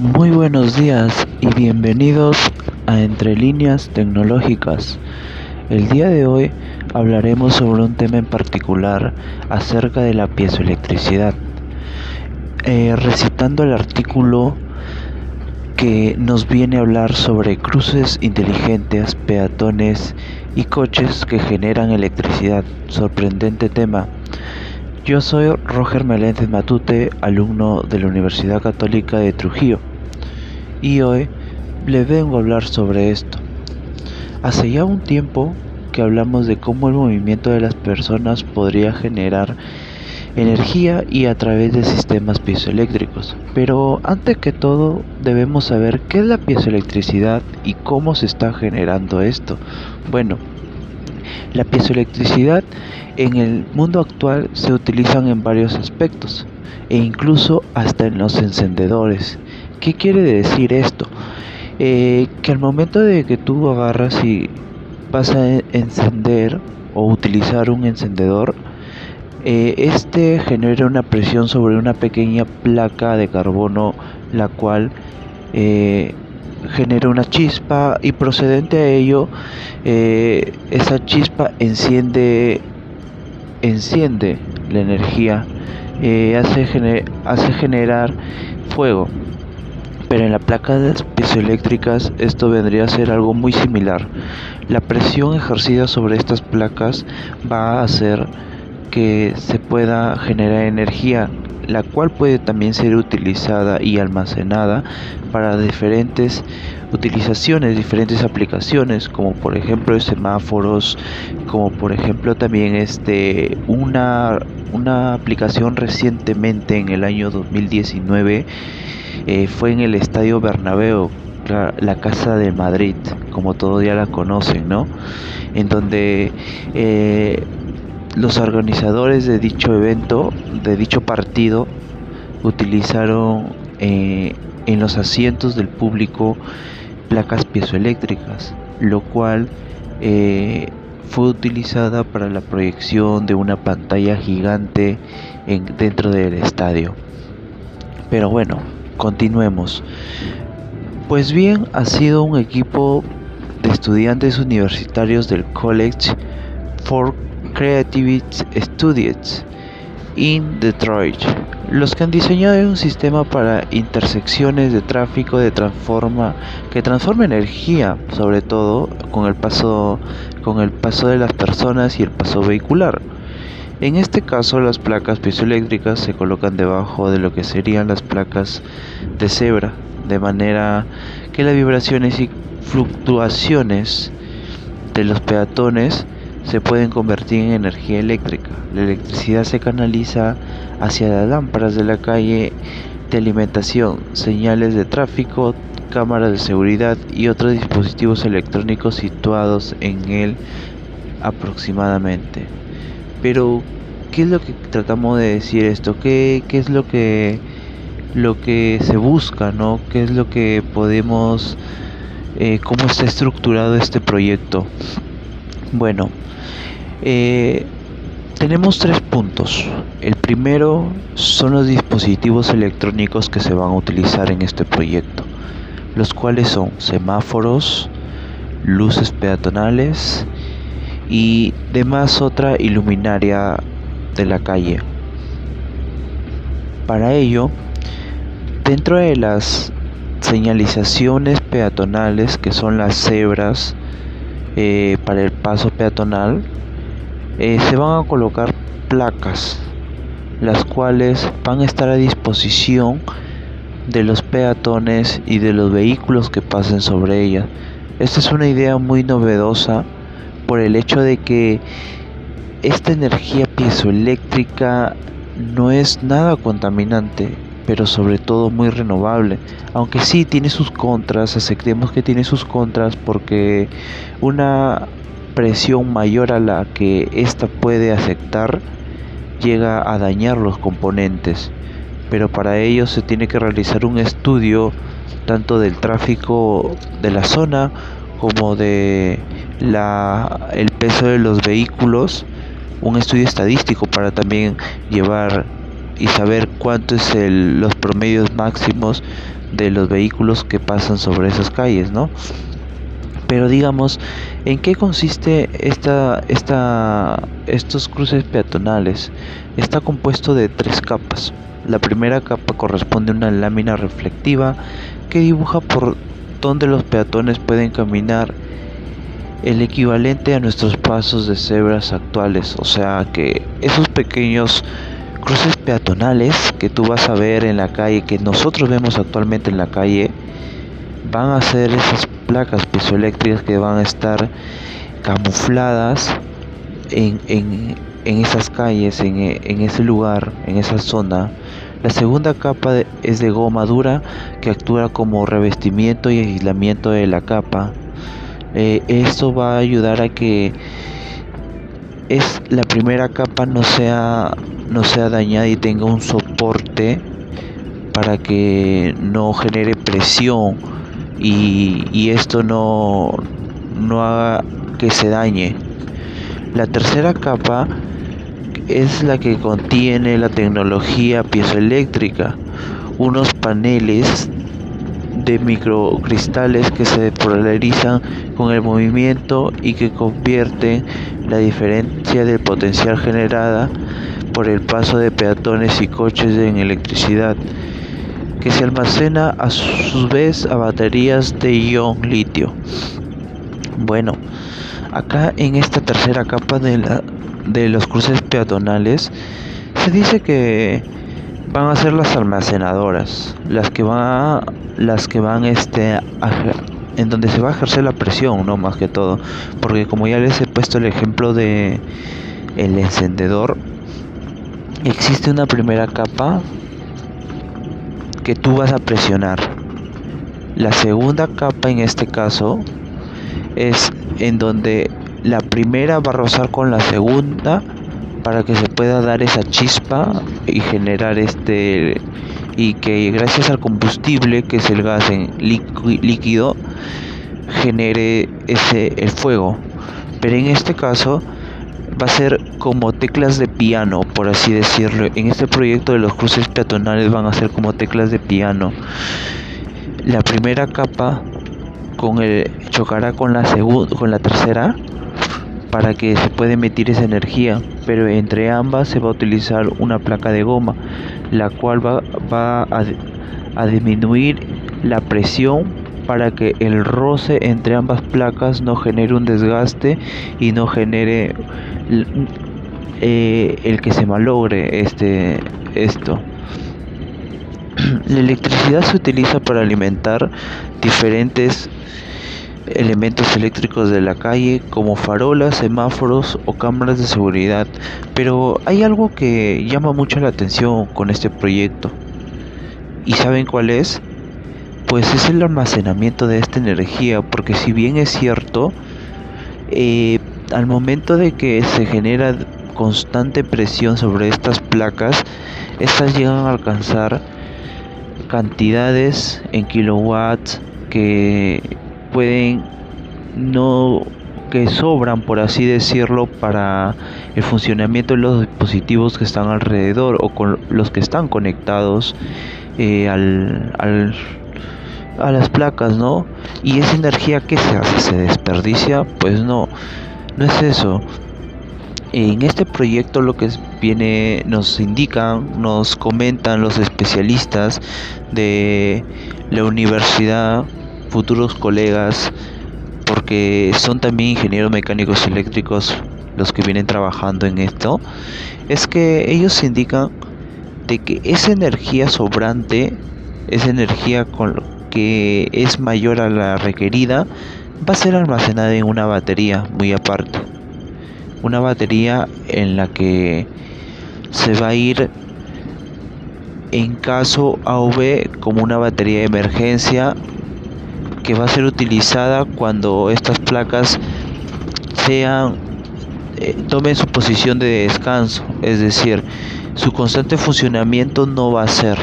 Muy buenos días y bienvenidos a Entre Líneas Tecnológicas. El día de hoy hablaremos sobre un tema en particular acerca de la piezoelectricidad, eh, recitando el artículo que nos viene a hablar sobre cruces inteligentes, peatones y coches que generan electricidad. Sorprendente tema. Yo soy Roger Meléndez Matute, alumno de la Universidad Católica de Trujillo y hoy le vengo a hablar sobre esto. Hace ya un tiempo que hablamos de cómo el movimiento de las personas podría generar energía y a través de sistemas piezoeléctricos. Pero antes que todo debemos saber qué es la piezoelectricidad y cómo se está generando esto. Bueno, la piezoelectricidad en el mundo actual se utilizan en varios aspectos e incluso hasta en los encendedores ¿Qué quiere decir esto? Eh, que al momento de que tú agarras y vas a encender o utilizar un encendedor, eh, este genera una presión sobre una pequeña placa de carbono, la cual eh, genera una chispa y procedente a ello, esa chispa enciende, enciende la energía, hace, hace generar fuego pero en la placa de piezoeléctricas esto vendría a ser algo muy similar. La presión ejercida sobre estas placas va a hacer que se pueda generar energía, la cual puede también ser utilizada y almacenada para diferentes utilizaciones, diferentes aplicaciones, como por ejemplo semáforos, como por ejemplo también este una una aplicación recientemente en el año 2019 eh, fue en el Estadio Bernabéu, la, Casa de Madrid, como todos ya la conocen, ¿no? En donde eh, los organizadores de dicho evento, de dicho partido, utilizaron eh, en los asientos del público placas piezoeléctricas, lo cual fue utilizada para la proyección de una pantalla gigante en, dentro del estadio. Pero bueno, Continuemos. Pues bien, ha sido un equipo de estudiantes universitarios del College for Creative Studies in Detroit, los que han diseñado un sistema para intersecciones de tráfico de transforma que transforma energía, sobre todo con el paso con el paso de las personas y el paso vehicular. En este caso las placas piezoeléctricas se colocan debajo de lo que serían las placas de cebra, de manera que las vibraciones y fluctuaciones de los peatones se pueden convertir en energía eléctrica. La electricidad se canaliza hacia las lámparas de la calle de alimentación, señales de tráfico, cámaras de seguridad y otros dispositivos electrónicos situados en él aproximadamente. Pero, ¿qué es lo que tratamos de decir esto? ¿Qué, es lo que, lo que se busca, no? ¿Qué es lo que podemos, eh, cómo está estructurado este proyecto? Bueno, eh, tenemos tres puntos. El primero son los dispositivos electrónicos que se van a utilizar en este proyecto, los cuales son semáforos, luces peatonales, y demás otra iluminaria de la calle. Para ello, dentro de las señalizaciones peatonales que son las cebras eh, para el paso peatonal, eh, se van a colocar placas, las cuales van a estar a disposición de los peatones y de los vehículos que pasen sobre ellas. Esta es una idea muy novedosa por el hecho de que esta energía piezoeléctrica no es nada contaminante, pero sobre todo muy renovable. Aunque sí tiene sus contras, aceptemos que tiene sus contras porque una presión mayor a la que ésta puede aceptar llega a dañar los componentes. Pero para ello se tiene que realizar un estudio tanto del tráfico de la zona como de la, el peso de los vehículos, un estudio estadístico para también llevar y saber cuánto es el, los promedios máximos de los vehículos que pasan sobre esas calles, ¿no? Pero digamos, ¿en qué consiste esta, esta, estos cruces peatonales? Está compuesto de tres capas. La primera capa corresponde a una lámina reflectiva que dibuja por donde los peatones pueden caminar el equivalente a nuestros pasos de cebras actuales, o sea que esos pequeños cruces peatonales que tú vas a ver en la calle, que nosotros vemos actualmente en la calle, van a ser esas placas piezoeléctricas que van a estar camufladas en, en, en esas calles, en, en, ese lugar, en esa zona. La segunda capa es de goma dura que actúa como revestimiento y aislamiento de la capa. Eh, esto va a ayudar a que es la primera capa no sea no sea dañada y tenga un soporte para que no genere presión y, esto no, no haga que se dañe. La tercera capa es la que contiene la tecnología piezoeléctrica, unos paneles de microcristales que se polarizan con el movimiento y que convierten la diferencia del potencial generada por el paso de peatones y coches en electricidad que se almacena a su vez a baterías de ion litio. Bueno, acá en esta tercera capa de, la, de los cruces peatonales se dice que van a ser las almacenadoras, las que van las que van este en donde se va a ejercer la presión, no más que todo, porque como ya les he puesto el ejemplo de el encendedor, existe una primera capa que tú vas a presionar. La segunda capa en este caso es en donde la primera va a rozar con la segunda para que se pueda dar esa chispa y generar este y que gracias al combustible que es el gas en líquido genere ese el fuego pero en este caso va a ser como teclas de piano, por así decirlo. En este proyecto de los cruces peatonales van a ser como teclas de piano. La primera capa con el chocará con la segunda, con la tercera para que se pueda emitir esa energía, pero entre ambas se va a utilizar una placa de goma, la cual va, va a, disminuir la presión para que el roce entre ambas placas no genere un desgaste y no genere eh, el que se malogre este esto. La electricidad se utiliza para alimentar diferentes elementos eléctricos de la calle como farolas, semáforos o cámaras de seguridad. Pero hay algo que llama mucho la atención con este proyecto. ¿Y saben cuál es? pues es el almacenamiento de esta energía, porque si bien es cierto, eh, al momento de que se genera constante presión sobre estas placas, estas llegan a alcanzar cantidades en kilowatts que pueden no que sobran por así decirlo para el funcionamiento de los dispositivos que están alrededor o con los que están conectados eh, al, al a las placas, ¿no? Y esa energía que se hace, se desperdicia, pues no, no es eso. En este proyecto lo que viene, nos indican, nos comentan los especialistas de la universidad, futuros colegas, porque son también ingenieros mecánicos eléctricos los que vienen trabajando en esto, es que ellos indican de que esa energía sobrante, esa energía con, que es mayor a la requerida va a ser almacenada en una batería muy aparte. Una batería en la que se va a ir en caso AV como una batería de emergencia que va a ser utilizada cuando estas placas sean eh, tomen su posición de descanso, es decir, su constante funcionamiento no va a ser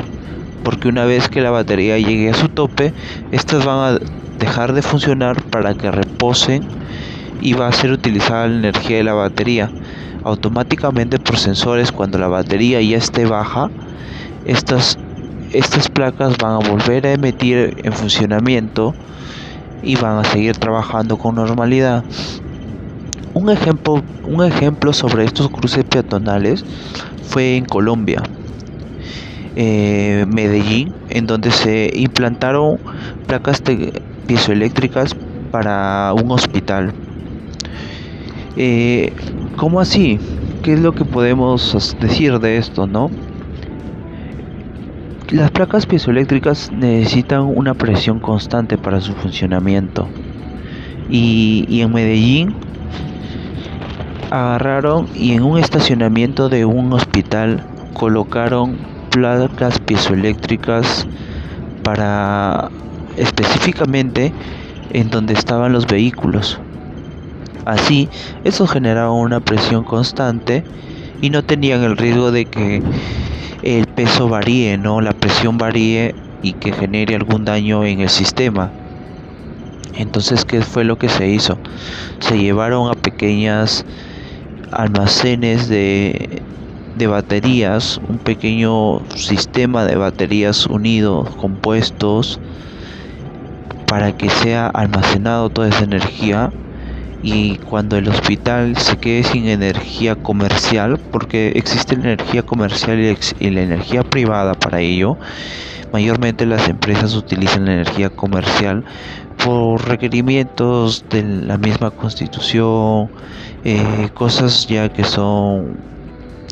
porque una vez que la batería llegue a su tope, estas van a dejar de funcionar para que reposen y va a ser utilizada la energía de la batería. Automáticamente por sensores cuando la batería ya esté baja estas estas placas van a volver a emitir en funcionamiento y van a seguir trabajando con normalidad. Un ejemplo, un ejemplo sobre estos cruces peatonales fue en Colombia, eh, Medellín, en donde se implantaron placas piezoeléctricas para un hospital. Eh, ¿Cómo así? ¿Qué es lo que podemos decir de esto, no? Las placas piezoeléctricas necesitan una presión constante para su funcionamiento. Y, en Medellín agarraron y en un estacionamiento de un hospital colocaron placas piezoeléctricas para específicamente en donde estaban los vehículos. Así, eso generaba una presión constante y no tenían el riesgo de que el peso varíe, ¿no? La presión varíe y que genere algún daño en el sistema. Entonces, ¿qué fue lo que se hizo? Se llevaron a pequeñas almacenes de, de baterías, un pequeño sistema de baterías unidos, compuestos, para que sea almacenado toda esa energía y cuando el hospital se quede sin energía comercial, porque existe la energía comercial y la energía privada para ello, mayormente las empresas utilizan la energía comercial por requerimientos de la misma constitución, eh, cosas ya que son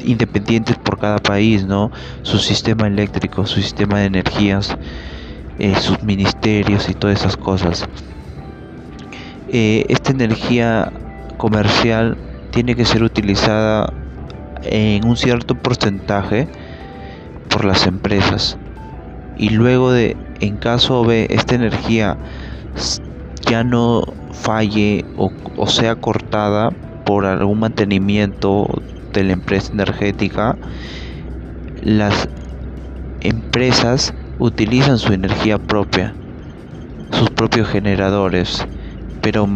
independientes por cada país, ¿no? Su sistema eléctrico, su sistema de energías, eh, sus ministerios y todas esas cosas. Eh, esta energía comercial tiene que ser utilizada en un cierto porcentaje por las empresas. Y luego de en caso de esta energía ya no falle o, o sea cortada por algún mantenimiento de la empresa energética las empresas utilizan su energía propia sus propios generadores pero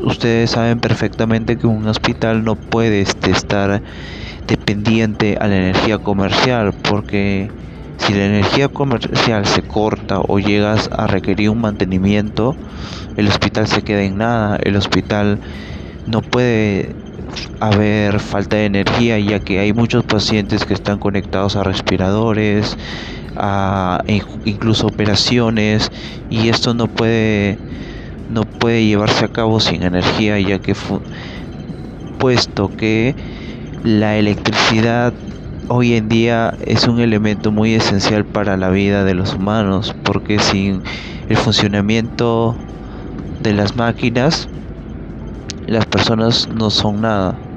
ustedes saben perfectamente que un hospital no puede este, estar dependiente a la energía comercial porque si la energía comercial se corta o llegas a requerir un mantenimiento, el hospital se queda en nada, el hospital no puede haber falta de energía ya que hay muchos pacientes que están conectados a respiradores, a incluso operaciones y esto no puede no puede llevarse a cabo sin energía ya que puesto que la electricidad hoy en día es un elemento muy esencial para la vida de los humanos porque sin el funcionamiento de las máquinas las personas no son nada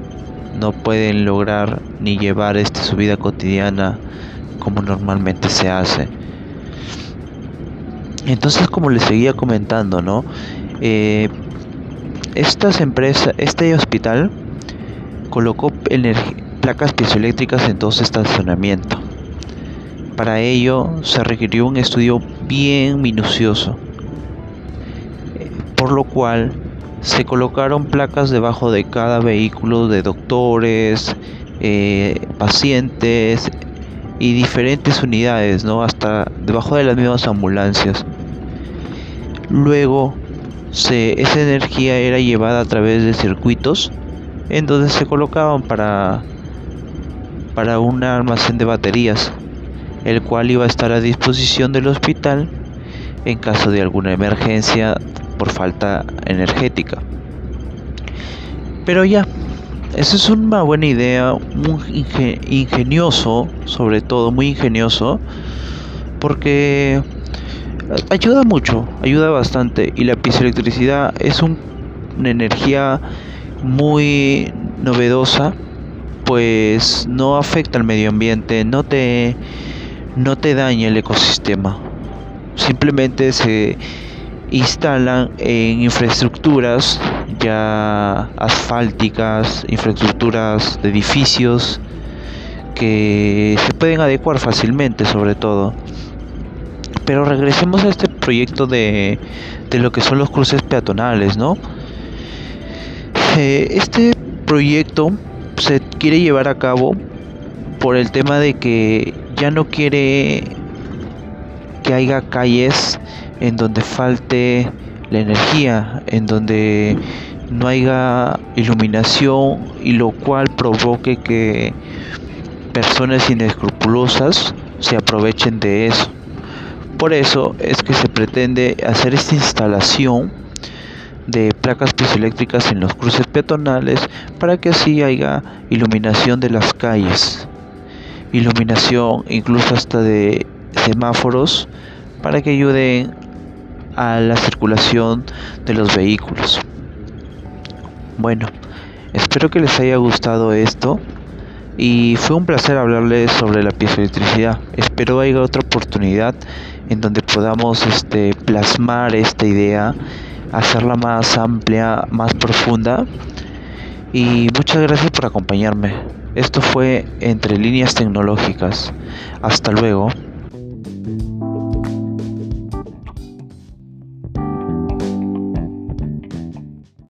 no pueden lograr ni llevar este su vida cotidiana como normalmente se hace. Entonces como les seguía comentando no eh, estas empresas, este hospital colocó placas piezoeléctricas en todo estacionamiento. Para ello se requirió un estudio bien minucioso, por lo cual se colocaron placas debajo de cada vehículo de doctores, eh, pacientes y diferentes unidades, ¿no? hasta debajo de las mismas ambulancias. Luego esa energía era llevada a través de circuitos en donde se colocaban para, para un almacén de baterías, el cual iba a estar a disposición del hospital en caso de alguna emergencia por falta energética. Pero ya, eso es una buena idea, muy ingenioso, sobre todo muy ingenioso, porque ayuda mucho, ayuda bastante y la piezoelectricidad es una energía muy novedosa pues no afecta al medio ambiente, no te no te daña el ecosistema. Simplemente se instalan en infraestructuras ya asfálticas, infraestructuras de edificios que se pueden adecuar fácilmente sobre todo. Pero regresemos a este proyecto de, lo que son los cruces peatonales, ¿no? Eh, este proyecto se quiere llevar a cabo por el tema de que ya no quiere que haya calles en donde falte la energía, en donde no haya iluminación y lo cual provoque que personas inescrupulosas se aprovechen de eso. Por eso es que se pretende hacer esta instalación de placas piezoeléctricas en los cruces peatonales para que así haya iluminación de las calles, iluminación incluso hasta de semáforos para que ayuden a la circulación de los vehículos. Bueno, espero que les haya gustado esto y fue un placer hablarles sobre la piezoelectricidad. Espero haya otra oportunidad en donde podamos este, plasmar esta idea, hacerla más amplia, más profunda. Y muchas gracias por acompañarme. Esto fue Entre líneas tecnológicas. Hasta luego.